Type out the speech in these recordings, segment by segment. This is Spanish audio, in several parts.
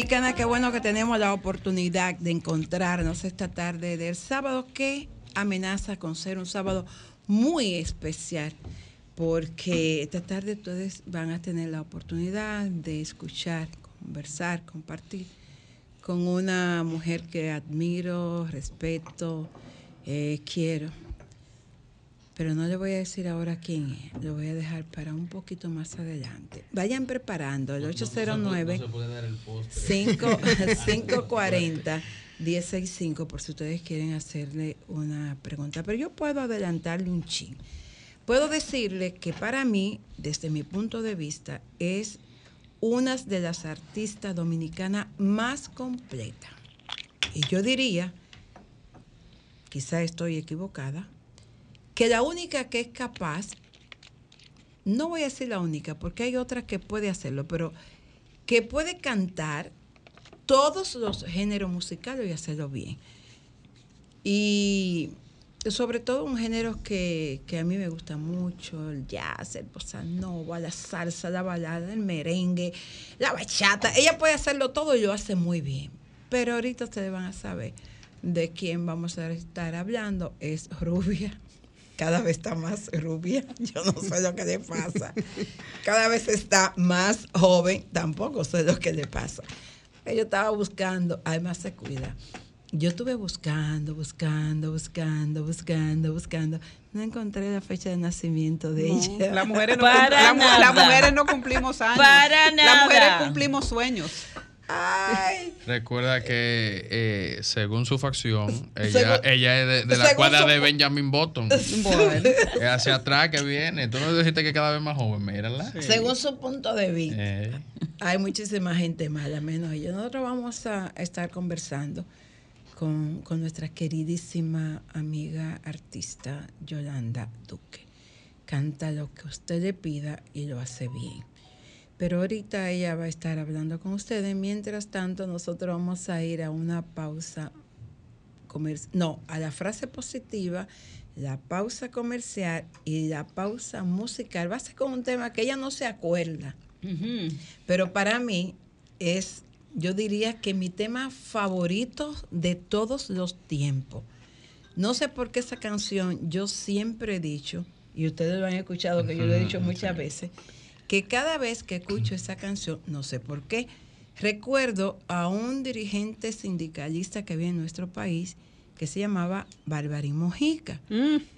Dominicana. Qué bueno que tenemos la oportunidad de encontrarnos esta tarde del sábado que amenaza con ser un sábado muy especial porque esta tarde ustedes van a tener la oportunidad de escuchar, conversar, compartir con una mujer que admiro, respeto, eh, quiero. Pero no le voy a decir ahora quién es, lo voy a dejar para un poquito más adelante. Vayan preparando el 809 5 540 165 por si ustedes quieren hacerle una pregunta. Pero yo puedo adelantarle un chin. Puedo decirle que para mí, desde mi punto de vista, es una de las artistas dominicanas más completas. Y yo diría, quizá estoy equivocada, que la única que es capaz, no voy a decir la única, porque hay otra que puede hacerlo, pero que puede cantar todos los géneros musicales y hacerlo bien. Y sobre todo un género que, que a mí me gusta mucho, el jazz, el bossa nova, la salsa, la balada, el merengue, la bachata. Ella puede hacerlo todo y lo hace muy bien. Pero ahorita ustedes van a saber de quién vamos a estar hablando. Es Rubia. Cada vez está más rubia. Yo no sé lo que le pasa. Cada vez está más joven. Tampoco sé lo que le pasa. Yo estaba buscando, además se cuida. Yo estuve buscando, buscando, buscando, buscando, buscando. No encontré la fecha de nacimiento de No, ella. Las mujeres no, Para la nada. las mujeres no cumplimos años. Para Las mujeres nada. cumplimos sueños. Ay, Recuerda que eh, según su facción, ella, Según- ella es de, de la cuadra su- de Benjamin Button. Bueno. Es hacia atrás que viene. Tú no dijiste que cada vez más joven, mírala. Según su punto de vista. Eh, Hay muchísima gente mala, menos ella. Nosotros vamos a estar conversando con, con nuestra queridísima amiga artista Yolanda Duque. Canta lo que usted le pida y lo hace bien. Pero ahorita ella va a estar hablando con ustedes. Mientras tanto, nosotros vamos a ir a una pausa comercial. No, a la frase positiva, la pausa comercial y la pausa musical. Va a ser con un tema que ella no se acuerda. Pero para mí es, yo diría que mi tema favorito de todos los tiempos. No sé por qué esa canción yo siempre he dicho, y ustedes lo han escuchado, que yo lo he dicho muchas veces, que cada vez que escucho esa canción, no sé por qué, recuerdo a un dirigente sindicalista que había en nuestro país que se llamaba Barbarín Mojica.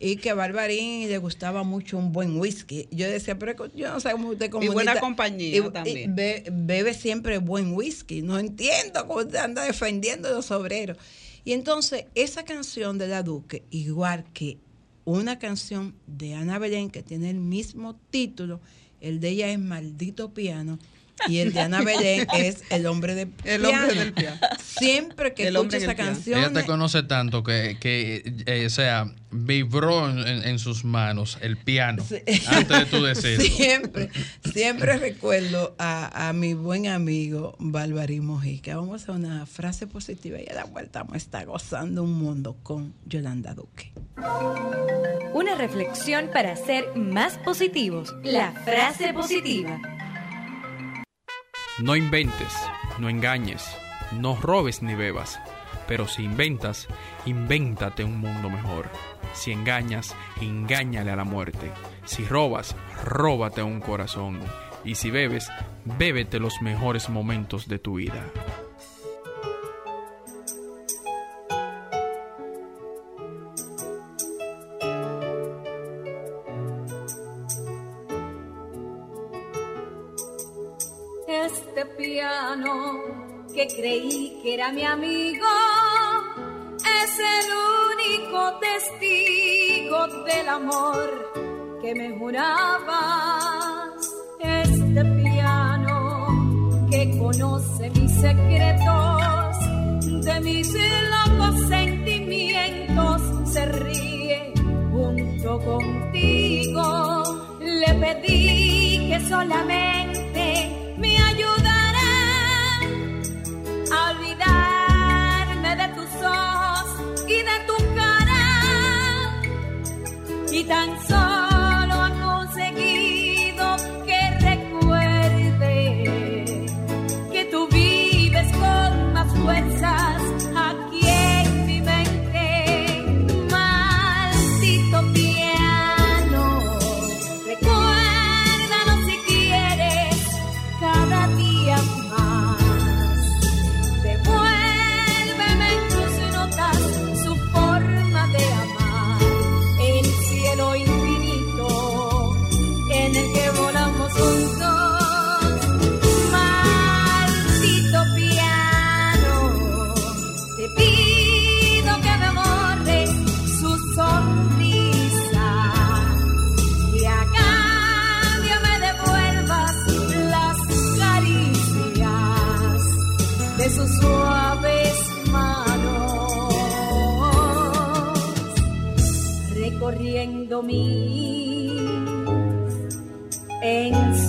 Y que a Barbarín le gustaba mucho un buen whisky. Yo decía, pero yo no sé cómo usted Y comunista. buena compañía y- y también. be- bebe siempre buen whisky. No entiendo cómo usted anda defendiendo a los obreros. Y entonces, esa canción de la Duque, igual que una canción de Ana Belén que tiene el mismo título, el de ella es Maldito Piano, y el de Ana Belén es el hombre de El hombre del piano. Siempre que El escucho esa canción, Ella te conoce tanto que, que eh, o sea, vibró en, sus manos el piano Sí. antes de tú decirlo. siempre, siempre recuerdo a, a mi buen amigo Balvarín Mojica. Vamos a hacer una frase positiva y a la vuelta vamos a estar gozando un mundo con Yolanda Duque. Una reflexión para ser más positivos. La frase positiva. No inventes, no engañes, no robes ni bebas. Pero si inventas, invéntate un mundo mejor. Si engañas, engáñale a la muerte. Si robas, róbate un corazón. Y si bebes, bébete los mejores momentos de tu vida. Era mi amigo es el único testigo del amor que me jurabas. Este piano que conoce mis secretos, de mis locos sentimientos, se ríe junto contigo. Le pedí que solamente de suaves manos, recorriendo mis ensueños.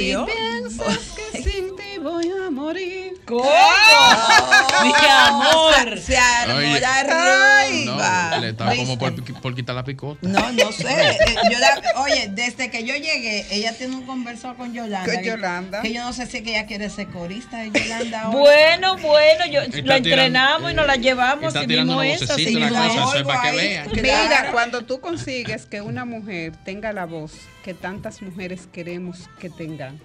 Bueno, obvio. que sin ti voy a morir. ¿Cómo? Mi amor. Se armó Oye. la Como por, por quitar la picota. No, no sé. Eh, yo la- oye, desde que yo llegué, ella tiene un conversado con Yolanda. Con que- Yolanda. Que yo no sé si es que ella quiere ser corista de Yolanda ahora. Bueno, bueno, yo, la entrenamos y nos la llevamos así tirando mismo una eso. en la es. eso es para que Algo ahí. vean. Mira, Claro. cuando tú consigues que una mujer tenga la voz que tantas mujeres queremos que tengan,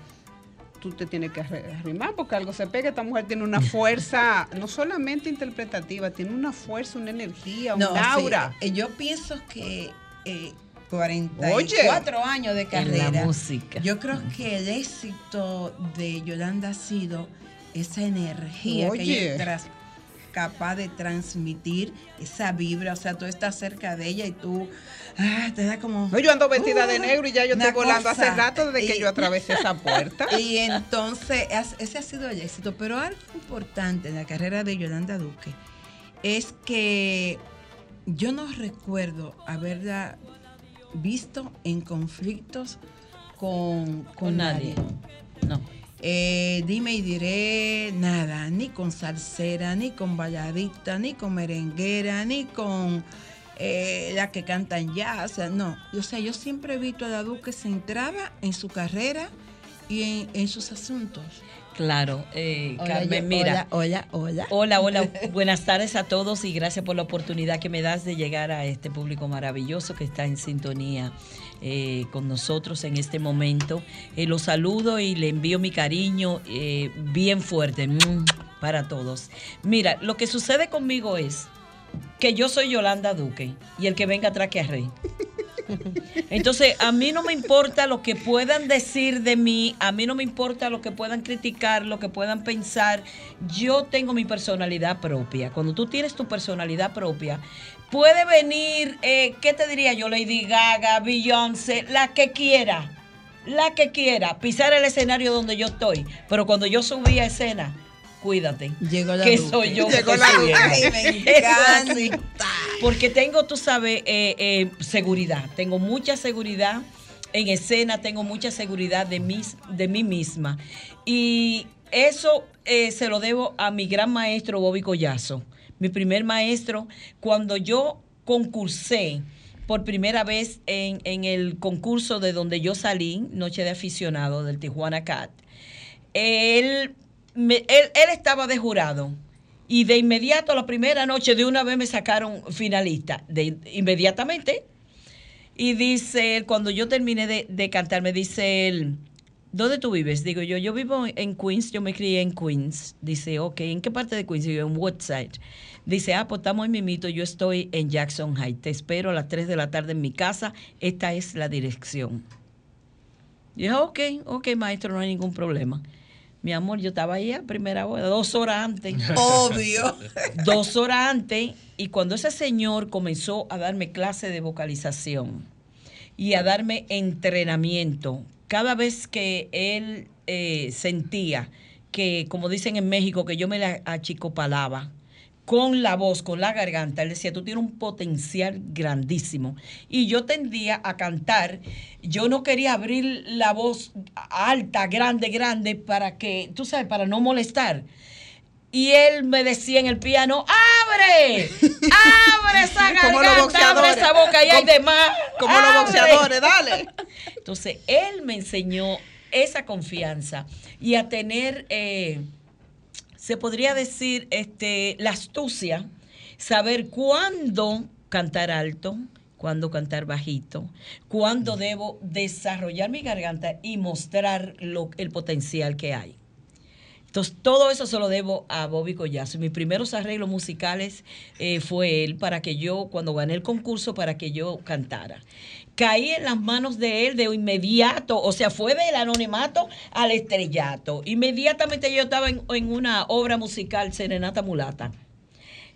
tú te tienes que arri- arrimar porque algo se pega. Esta mujer tiene una fuerza, no solamente interpretativa, tiene una fuerza, una energía, un No, sí, aura. eh, yo pienso que eh, 44 años de En carrera. la música. Yo creo que el éxito de Yolanda ha sido esa energía que Oye. ella es tras- capaz de transmitir, esa vibra. O sea, tú estás cerca de ella y tú ah, te da como. No, yo ando vestida de Uh, negro y ya yo estoy volando hace rato desde que yo atravesé esa puerta. Y entonces, ese ha sido el éxito. Pero algo importante en la carrera de Yolanda Duque es que yo no recuerdo haberla visto en conflictos con, con, Con nadie. No. Eh, dime y diré nada, ni con salsera, ni con balladita, ni con merenguera, ni con eh, las que cantan jazz. O sea, no, o sea, yo siempre he visto a la Duque centrada en su carrera y en, en sus asuntos. Claro, eh, Hola, Carmen, yo- mira. Hola, hola, hola. Hola, hola, buenas tardes a todos y gracias por la oportunidad que me das de llegar a este público maravilloso que está en sintonía eh, con nosotros en este momento. Eh, los saludo y le envío mi cariño bien fuerte mm, para todos. Mira, lo que sucede conmigo es que yo soy Yolanda Duque y el que venga atrás que arre. Entonces, a mí no me importa lo que puedan decir de mí, a mí no me importa lo que puedan criticar, lo que puedan pensar. Yo tengo mi personalidad propia. Cuando tú tienes tu personalidad propia, puede venir, eh, ¿qué te diría yo? Lady Gaga, Beyoncé, la que quiera, la que quiera, pisar el escenario donde yo estoy. Pero cuando yo subí a escena, cuídate. Llegó la que Duque. soy yo. Llegó la. Ay, me así. encanta. Porque tengo, tú sabes, eh, eh, seguridad. Tengo mucha seguridad en escena, tengo mucha seguridad de, mis, de mí misma. Y eso eh, se lo debo a mi gran maestro Bobby Collazo. Mi primer maestro, cuando yo concursé por primera vez en, en el concurso de donde yo salí, Noche de Aficionado del Tijuana Cat, él, él, estaba de jurado. Y de inmediato, la primera noche, de una vez me sacaron finalista. De, inmediatamente. Y dice él, cuando yo terminé de, de cantar, me dice él, ¿dónde tú vives? Digo yo, yo vivo en Queens, yo me crié en Queens. Dice, ok, ¿en qué parte de Queens? Digo, en Woodside. Dice, ah, pues estamos en Mimito, yo estoy en Jackson Heights. Te espero a las 3 de la tarde en mi casa. Esta es la dirección. Y dije, ok, ok, maestro, no hay ningún problema. Mi amor, yo estaba ahí a primera hora, dos horas antes. Obvio. dos horas antes. Y cuando ese señor comenzó a darme clase de vocalización y a darme entrenamiento, cada vez que él eh, sentía que, como dicen en México, que yo me la achicopalaba con la voz, con la garganta, él decía, tú tienes un potencial grandísimo. Y yo tendía a cantar, yo no quería abrir la voz alta, grande, grande, para que, tú sabes, para no molestar. Y él me decía en el piano, ¡abre! ¡Abre esa garganta! ¡Abre esa boca! ¡Y hay demás! Como los boxeadores, dale. Entonces, él me enseñó esa confianza y a tener, eh, se podría decir, este, la astucia, saber cuándo cantar alto, cuándo cantar bajito, cuándo debo desarrollar mi garganta y mostrar lo, el potencial que hay. Entonces, todo eso se lo debo a Bobby Collazo. Mis primeros arreglos musicales eh, fue él para que yo, cuando gané el concurso, para que yo cantara. Caí en las manos de él de inmediato, o sea, fue del anonimato al estrellato. Inmediatamente yo estaba en, en una obra musical, Serenata Mulata.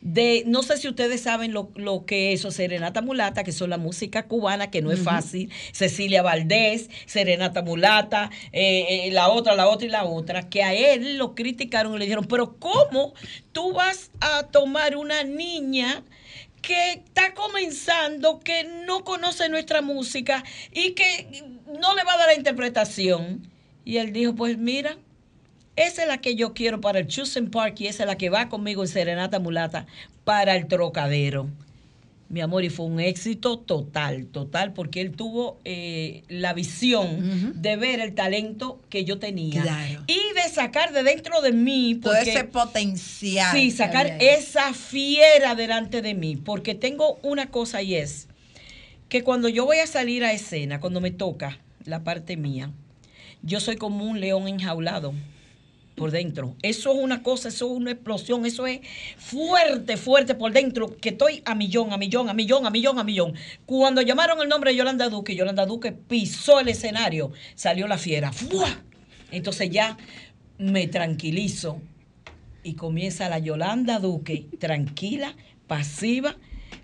De, no sé si ustedes saben lo, lo que es eso, Serenata Mulata, que son la música cubana, que no es fácil, Cecilia Valdés, Serenata Mulata, eh, eh, la otra, la otra y la otra, que a él lo criticaron y le dijeron, pero ¿cómo tú vas a tomar una niña? que está comenzando, que no conoce nuestra música y que no le va a dar la interpretación. Y él dijo, pues mira, esa es la que yo quiero para el Chosen Park y esa es la que va conmigo en Serenata Mulata para el Trocadero. Mi amor, y fue un éxito total, total, porque él tuvo eh, la visión de ver el talento que yo tenía Claro. y de sacar de dentro de mí. Todo ese potencial. Sí, sacar esa fiera delante de mí, porque tengo una cosa y es que cuando yo voy a salir a escena, cuando me toca la parte mía, yo soy como un león enjaulado por dentro. Eso es una cosa, eso es una explosión, eso es fuerte, fuerte por dentro, que estoy a millón, a millón, a millón, a millón, a millón. Cuando llamaron el nombre de Yolanda Duque, Yolanda Duque pisó el escenario, salió la fiera. ¡Fua! Entonces ya me tranquilizo y comienza la Yolanda Duque tranquila, pasiva,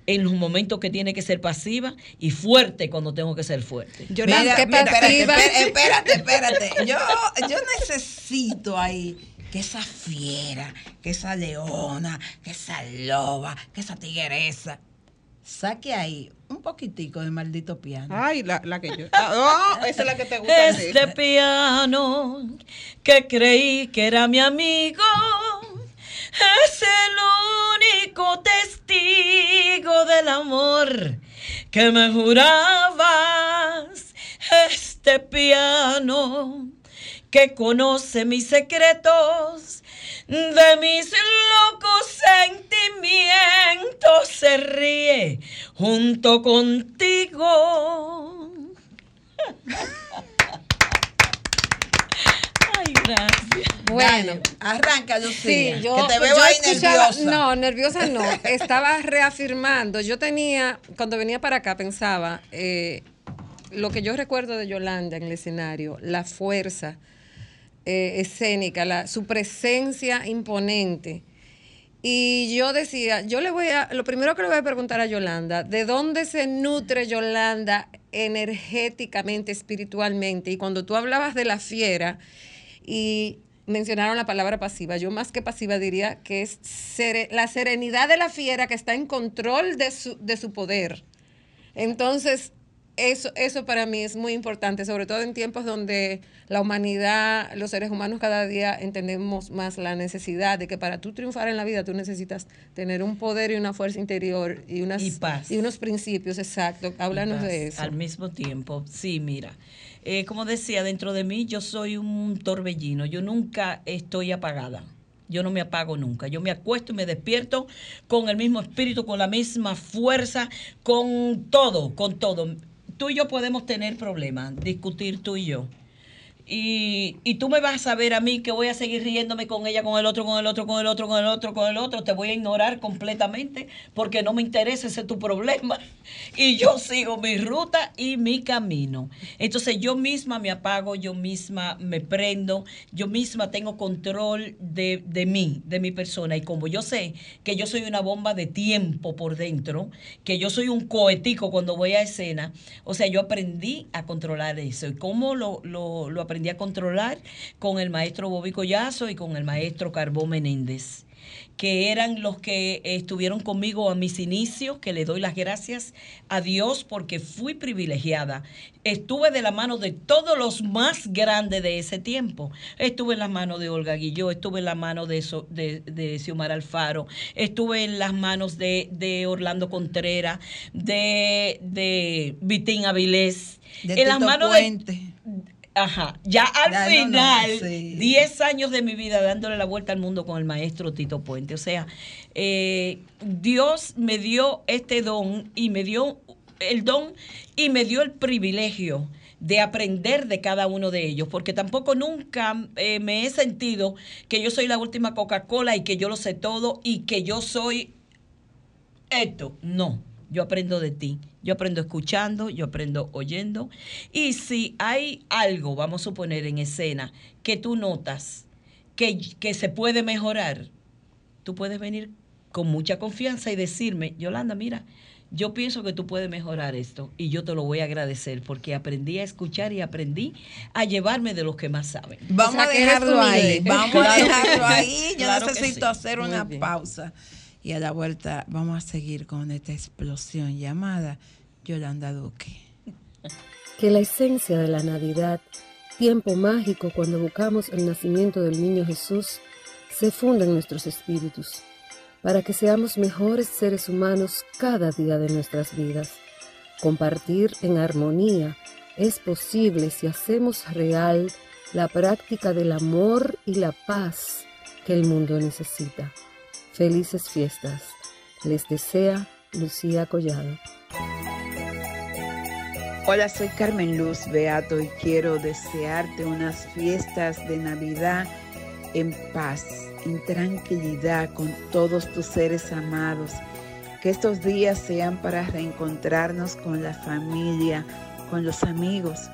en los momentos que tiene que ser pasiva y fuerte cuando tengo que ser fuerte. Mira, que mira, espérate, espérate, espérate, espérate. Yo, yo necesito ahí que esa fiera, que esa leona, que esa loba, que esa tigresa, saque ahí un poquitico de maldito piano. Ay, la, la que yo. Ah, oh, esa es la que te gusta. Este piano que creí que era mi amigo es el único testigo del amor que me jurabas. Este piano que conoce mis secretos, de mis locos sentimientos se ríe junto contigo. Gracias. Bueno. Dale, arranca, Sí, Lucía, yo, que te veo yo ahí nerviosa. No, nerviosa no. Estaba reafirmando. Yo tenía, cuando venía para acá, pensaba eh, lo que yo recuerdo de Yolanda en el escenario, la fuerza eh, escénica, la, su presencia imponente. Y yo decía, yo le voy a, lo primero que le voy a preguntar a Yolanda, ¿de dónde se nutre Yolanda energéticamente, espiritualmente? Y cuando tú hablabas de la fiera y mencionaron la palabra pasiva, yo más que pasiva diría que es la serenidad de la fiera que está en control de su, de su poder. Entonces, eso, eso para mí es muy importante, sobre todo en tiempos donde la humanidad, los seres humanos cada día entendemos más la necesidad de que para tú triunfar en la vida tú necesitas tener un poder y una fuerza interior y, unas, Y paz. y unos principios, exacto. Háblanos de eso. Al mismo tiempo, sí, mira. Eh, como decía, dentro de mí yo soy un torbellino. Yo nunca estoy apagada. Yo no me apago nunca. Yo me acuesto y me despierto con el mismo espíritu, con la misma fuerza, con todo, con todo. Tú y yo podemos tener problemas, discutir tú y yo. Y, y tú me vas a ver a mí que voy a seguir riéndome con ella, con el otro, con el otro, con el otro, con el otro, con el otro. Te voy a ignorar completamente porque no me interesa, ese es tu problema. Y yo sigo mi ruta y mi camino. Entonces yo misma me apago, yo misma me prendo, yo misma tengo control de, de mí, de mi persona. Y como yo sé que yo soy una bomba de tiempo por dentro, que yo soy un cohetico cuando voy a escena, o sea, yo aprendí a controlar eso. ¿Y cómo lo, lo, lo aprendí a controlar? Con el maestro Bobby Collazo y con el maestro Carbó Menéndez que eran los que estuvieron conmigo a mis inicios, que le doy las gracias a Dios porque fui privilegiada. Estuve de la mano de todos los más grandes de ese tiempo. Estuve en las manos de Olga Guilló, estuve en las manos de, So- de, de Xiomara Alfaro, estuve en las manos de, de Orlando Contreras, de, de De Vitín Avilés, en Tito las manos Puente. de Ajá, ya al Ya, no, no, final, sí. 10 años de mi vida dándole la vuelta al mundo con el maestro Tito Puente. O sea, eh, Dios me dio este don y me dio el don y me dio el privilegio de aprender de cada uno de ellos, porque tampoco nunca eh, me he sentido que yo soy la última Coca-Cola y que yo lo sé todo y que yo soy esto. No, yo aprendo de ti. Yo aprendo escuchando, yo aprendo oyendo. Y si hay algo, vamos a suponer en escena, que tú notas que, que se puede mejorar, tú puedes venir con mucha confianza y decirme, Yolanda, mira, yo pienso que tú puedes mejorar esto y yo te lo voy a agradecer porque aprendí a escuchar y aprendí a llevarme de los que más saben. Vamos O sea, a dejarlo ahí. Vamos Claro a dejarlo ahí. Yo Claro necesito sí. hacer Muy una bien. pausa. Y a la vuelta vamos a seguir con esta explosión llamada Yolanda Duque. que la esencia de la Navidad, tiempo mágico cuando buscamos el nacimiento del niño Jesús, se funda en nuestros espíritus, para que seamos mejores seres humanos cada día de nuestras vidas. Compartir en armonía es posible si hacemos real la práctica del amor y la paz que el mundo necesita. Felices fiestas. Les desea Lucía Collado. Hola, soy Carmen Luz Beato y quiero desearte unas fiestas de Navidad en paz, en tranquilidad con todos tus seres amados. Que estos días sean para reencontrarnos con la familia, con los amigos,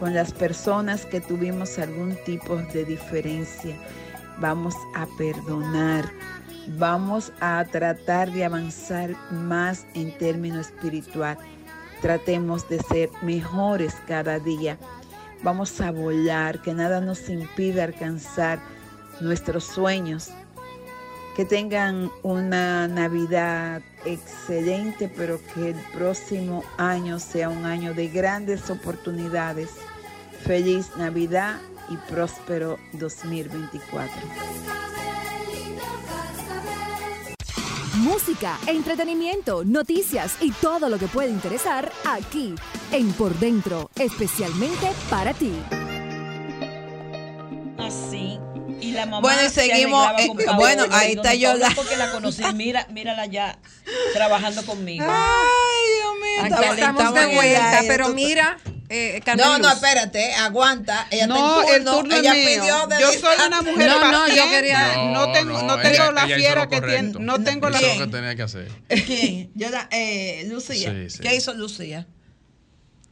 con las personas que tuvimos algún tipo de diferencia. Vamos a perdonar, vamos a tratar de avanzar más en términos espiritual. Tratemos de ser mejores cada día. Vamos a volar, que nada nos impida alcanzar nuestros sueños. Que tengan una Navidad excelente, pero que el próximo año sea un año de grandes oportunidades. Feliz Navidad y próspero 2024. Música, entretenimiento, noticias y todo lo que puede interesar aquí en Por Dentro, especialmente para ti. Así. Y la mamá Bueno, y se seguimos, arreglaba eh, con Paola. bueno, ahí está Yola. Porque la conocí, mira, mírala ya trabajando conmigo. Ay, Dios mío. Estamos- estamos de vuelta, pero mira, eh, Carmen No, no, espérate, aguanta. Ella No, está en el turno, ella es mío. pidió de Yo soy una mujer No, no, yo quería- No, No, tengo, no, no ella- tengo la ella fiera que tiene. No tengo la Hizo lo que tenía que hacer. ¿Quién? Yo la- eh, Lucía. Sí, sí. ¿Qué hizo Lucía?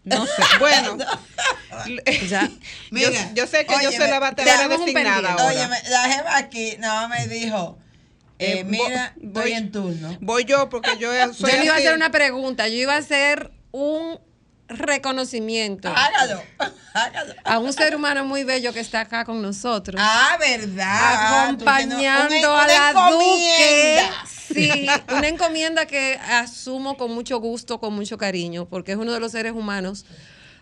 No sé. Bueno, Ya. yo, yo sé que yo soy la batería tenemos un designada ahora. Óyeme, la jefa aquí no me dijo, eh, Eh, mira, estoy voy- en turno. Voy yo porque yo soy Yo le iba a hacer una pregunta, yo iba a hacer un reconocimiento Hágalo, hágalo. a un ser humano muy bello que está acá con nosotros. Ah, verdad. acompañando una- a la Duque. Sí, una encomienda que asumo con mucho gusto, con mucho cariño, porque es uno de los seres humanos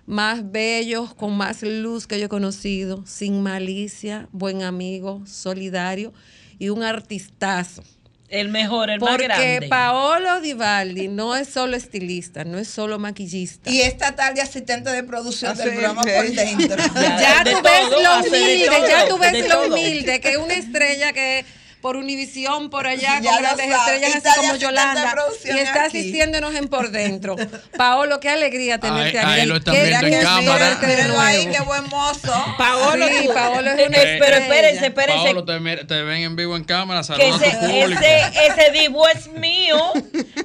más bellos, con más luz que yo he conocido, sin malicia, buen amigo, solidario y un artistazo. El mejor, el más Porque grande. Paolo Divaldi no es solo estilista, no es solo maquillista. Y esta tarde asistente de producción del Así programa es. por dentro. ya de tú ves todo, lo hace de humilde, todo, ya tú ves lo humilde, que es una estrella que por Univisión, por allá, Ya con grandes sabe, estrellas así como Yolanda, y está aquí. asistiéndonos en por dentro. Paolo, qué alegría tenerte Ahí- aquí. ahí lo están Qué viendo en cámara. ahí, qué buen mozo. Paolo, Sí, Paolo es una Eh, pero espérense, espérense. Paolo, te, te ven en vivo en cámara, que saludos a ese, tu público. ese, ese divo es mío.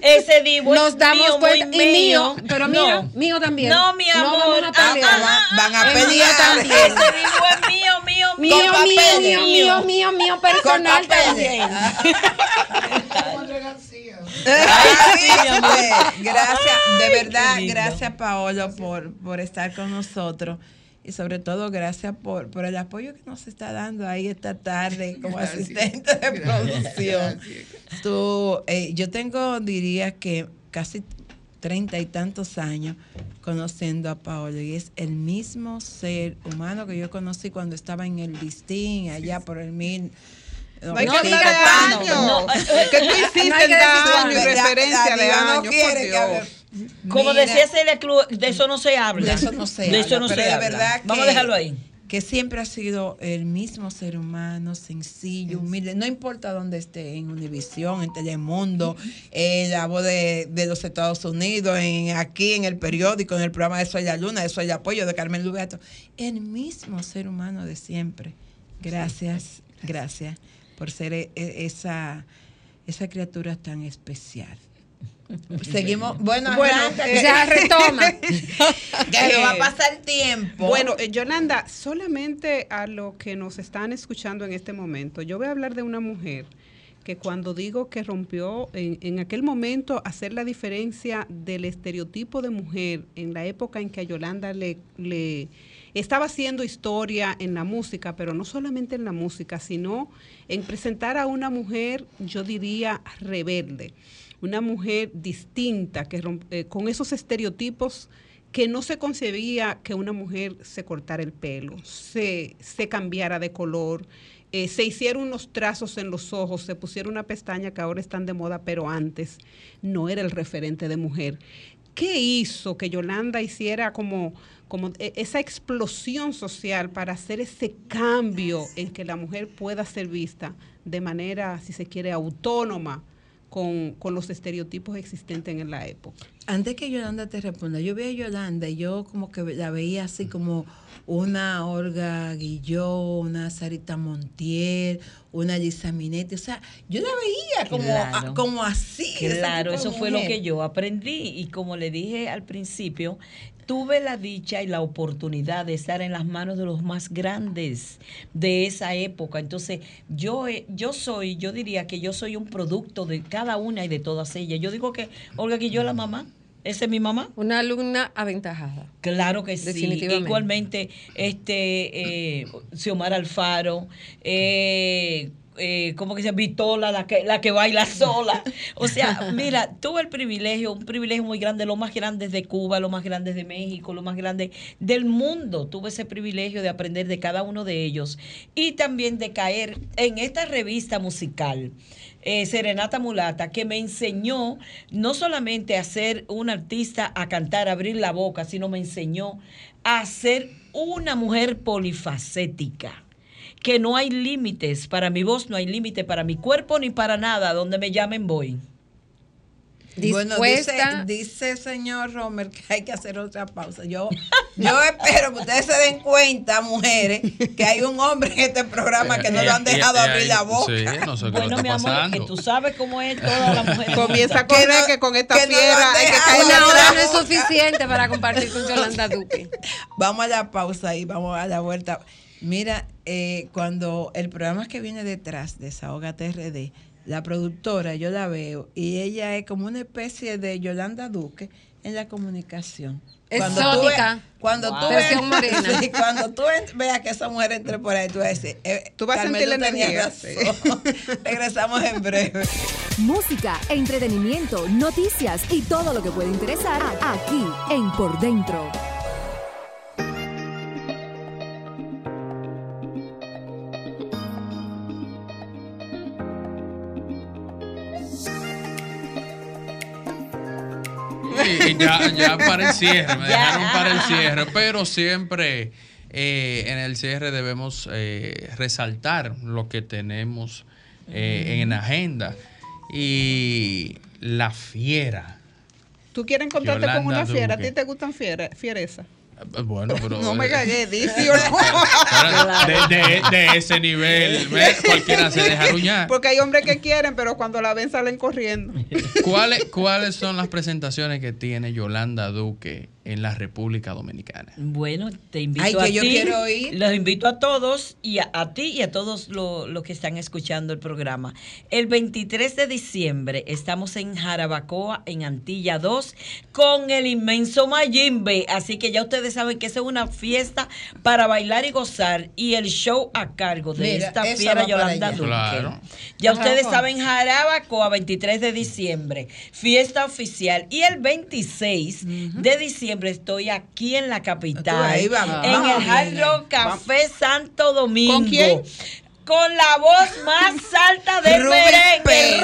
Ese divo Nos es damos mío, cuenta, muy y mío, pero No. mío también. No, mi No amor. vamos a pelear. Ah, ah, Van a mío pelear. también. Ese divo es mío, mío, mío. Mío, mío, mío, mío, mío, mío, personal también. Ah. Gracias, de verdad, gracias Paolo por, por estar con nosotros y sobre todo gracias por, por el apoyo que nos está dando ahí esta tarde como asistente de producción. Tú, eh, yo tengo, diría que casi treinta y tantos años conociendo a Paolo y es el mismo ser humano que yo conocí cuando estaba en el listín allá por el mil No hay No que diga hablar de tanto. años. No. Que tú hiciste No hay que daño referencia de no años. Como Mira, decía Celia Cruz, de eso no se habla. de eso no se De eso habla, no pero se de habla. verdad Vamos a dejarlo ahí. Que siempre ha sido el mismo ser humano, sencillo, humilde, no importa dónde esté, en Univisión, en Telemundo, en la voz de, de los Estados Unidos, en aquí en el periódico, en el programa de Soy la Luna, de Soy el Apoyo, de Carmen Lugato, el mismo ser humano de siempre. Gracias, gracias por ser e- e- esa, esa criatura tan especial. Seguimos, bueno, Bueno, eh, Ya retoma. que no va a pasar tiempo. Bueno, eh, Yolanda, solamente a lo que nos están escuchando en este momento, yo voy a hablar de una mujer que cuando digo que rompió en, en aquel momento hacer la diferencia del estereotipo de mujer en la época en que a Yolanda le, le estaba haciendo historia en la música, pero no solamente en la música, sino en presentar a una mujer, yo diría, rebelde, una mujer distinta, que eh, con esos estereotipos que no se concebía que una mujer se cortara el pelo, se, se cambiara de color, eh, se hicieron unos trazos en los ojos, se pusieron una pestaña que ahora están de moda, pero antes no era el referente de mujer. ¿Qué hizo que Yolanda hiciera como, como e- esa explosión social para hacer ese cambio en que la mujer pueda ser vista de manera, si se quiere, autónoma con, con los estereotipos existentes en la época? Antes que Yolanda te responda, yo vi a Yolanda y yo como que la veía así como una Olga Guilló, una Sarita Montier, una Lisa Minetti. O sea, yo la veía como, Claro. a- como así. Claro, eso fue lo que yo aprendí y como le dije al principio, tuve la dicha y la oportunidad de estar en las manos de los más grandes de esa época. Entonces, yo eh, yo soy, yo diría que yo soy un producto de cada una y de todas ellas. Yo digo que Olga Guilló la mamá, esa es mi mamá. Una alumna aventajada. Claro que sí. Igualmente, este, eh, Xiomara Alfaro, eh, eh, ¿cómo que se? Vitola, la que, la que baila sola. O sea, mira, tuve el privilegio, un privilegio muy grande, los más grandes de Cuba, los más grandes de México, los más grandes del mundo. Tuve ese privilegio de aprender de cada uno de ellos y también de caer en esta revista musical. eh, Serenata Mulata, que me enseñó no solamente a ser un artista, a cantar, a abrir la boca, sino me enseñó a ser una mujer polifacética que no hay límites para mi voz, no hay límite para mi cuerpo ni para nada. Donde me llamen voy. Bueno, dice, Dispuesta. dice señor Romer que hay que hacer otra pausa. Yo, yo espero que ustedes se den cuenta, mujeres, que hay un hombre en este programa que no lo han Eh, eh, dejado eh, abrir la boca. Sí, no sé qué Bueno, mi amor, que tú sabes cómo es toda la mujer. Comienza a correr que, con esta que no fiera caerle Una hora no es suficiente para compartir con Yolanda Duque. Vamos a la pausa y vamos a la vuelta. Mira, eh, cuando el programa que viene detrás de Desahoga TRD, la productora, yo la veo y ella es como una especie de Yolanda Duque en la comunicación. Exótica. tú ve- cuando tú, ves- sí, cuando tú veas que esa mujer entre por ahí, tú vas a decir, eh, Tú vas a sentir la energía, razón. Regresamos en breve. Música, entretenimiento, noticias y todo lo que puede interesar aquí en Por Dentro. Y, ya, ya para el cierre, me dejaron para el cierre, pero siempre eh, en el cierre debemos eh, resaltar lo que tenemos eh, en agenda. Y la fiera. ¿Tú quieres encontrarte con Yolanda una fiera? ¿A Duque. ti te gustan fiera, fiereza? Eh, Bueno, pero. No me eh, cagué, dice o no. pero de, de- de ese nivel, ¿ves? cualquiera se deja aruñar. Porque hay hombres que quieren, pero cuando la ven salen corriendo. ¿Cuáles, ¿Cuáles son las presentaciones que tiene Yolanda Duque en la República Dominicana? Bueno, te invito Ay, a que yo ti. quiero ir. Los invito a todos y a, a ti y a todos lo- los que están escuchando el programa. El 23 de diciembre estamos en Jarabacoa, en Antilla 2, con el inmenso Mayimbe. Así que ya ustedes saben que esa es una fiesta para bailar y gozar. Y el show a cargo de Mira, esta fiera Yolanda. Duque. Claro. Ya Ajá, ustedes saben, Jarabacoa, 23 de diciembre, fiesta oficial. Y el 26 de diciembre estoy aquí en la capital, Ahí vamos, en vamos el Hard. Rock Café Santo Domingo. ¿Con quién? Con la voz más alta del Rubí merengue, Pérez.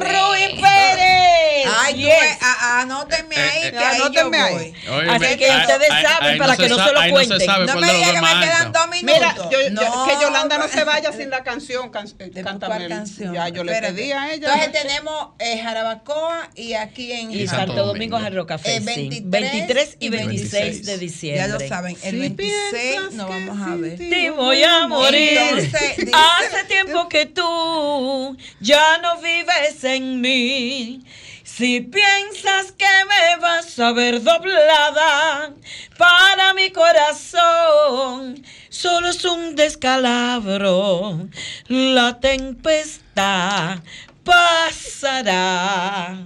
Pérez. Ay, tú Yes. ves, a- anóteme ahí, Eh, que eh, ahí yo anóteme ahí. Oye, Así que ahí- ustedes saben para que no se lo cuenten. No me de digas que me quedan dos minutos. Mira, yo, yo- No, que Yolanda no se vaya sin la canción. can- eh, De cántame canción. Ya, yo le pedí a ella. Entonces tenemos eh, Jarabacoa y aquí en Y Santo Santo Domingo, Rock Café. Eh, sí. 23 23 y y 26 de 26. diciembre. Ya lo saben, el Si 26 piensas nos vamos a ver. Te voy a morir. Entonces, Hace tiempo que tú ya no vives en mí. Si piensas que me vas a ver doblada para mi corazón, solo es un descalabro. La tempestad pasará.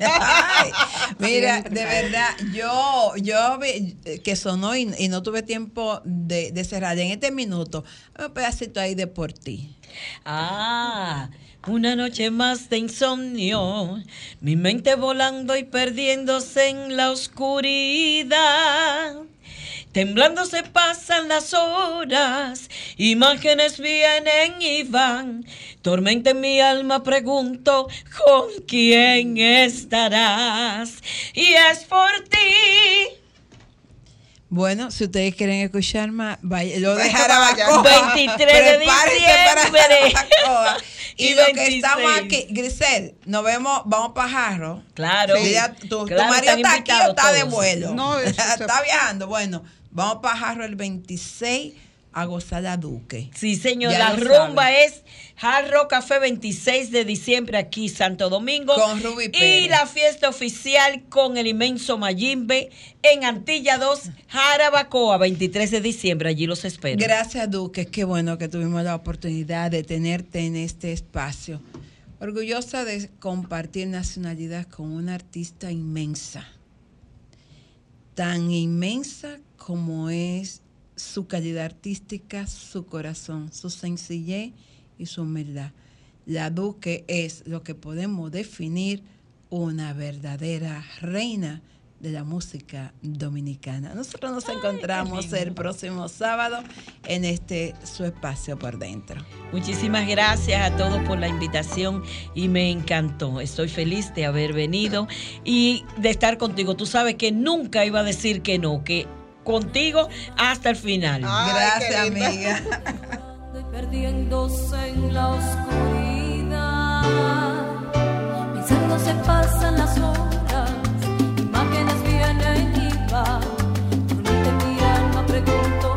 Ay, mira, de verdad, yo, yo vi- que sonó y, y no tuve tiempo de, de cerrar en este minuto, un pedacito ahí de por ti. Ah, una noche más de insomnio, mi mente volando y perdiéndose en la oscuridad. Temblando se pasan las horas, imágenes vienen y van. Tormenta en mi alma, pregunto, ¿con quién estarás? Y es por ti. Bueno, si ustedes quieren escuchar más, vaya, lo de Vaya, Jarabacoa. vaya. 23 de para diciembre. Y, Y lo que 26. estamos aquí, Grisel, nos vemos, vamos para Jarro. Claro. Sí, ya, tu, marido está aquí o está de vuelo. No, está viajando. Bueno, vamos para Jarro el 26 a gozar a Duque. Sí, señor. Ya la rumba es Hard Rock Café 26 de diciembre aquí Santo Domingo. Con Ruby Y Pérez. la fiesta oficial con el inmenso Mayimbe en Antilla 2, Jarabacoa, 23 de diciembre. Allí los espero. Gracias, Duque. Qué bueno que tuvimos la oportunidad de tenerte en este espacio. Orgullosa de compartir nacionalidad con una artista inmensa. Tan inmensa como es su calidad artística, su corazón, su sencillez y su humildad. La Duque es lo que podemos definir una verdadera reina de la música dominicana. Nosotros nos encontramos el próximo sábado en este su espacio por dentro. Muchísimas gracias a todos por la invitación y me encantó. Estoy feliz de haber venido y de estar contigo. Tú sabes que nunca iba a decir que no, que contigo hasta el final. Ay, Gracias, amiga. Estoy perdiéndose en la oscuridad. Pensando se pasan las horas. Imágenes vienen y van. Durante mi alma pregunto.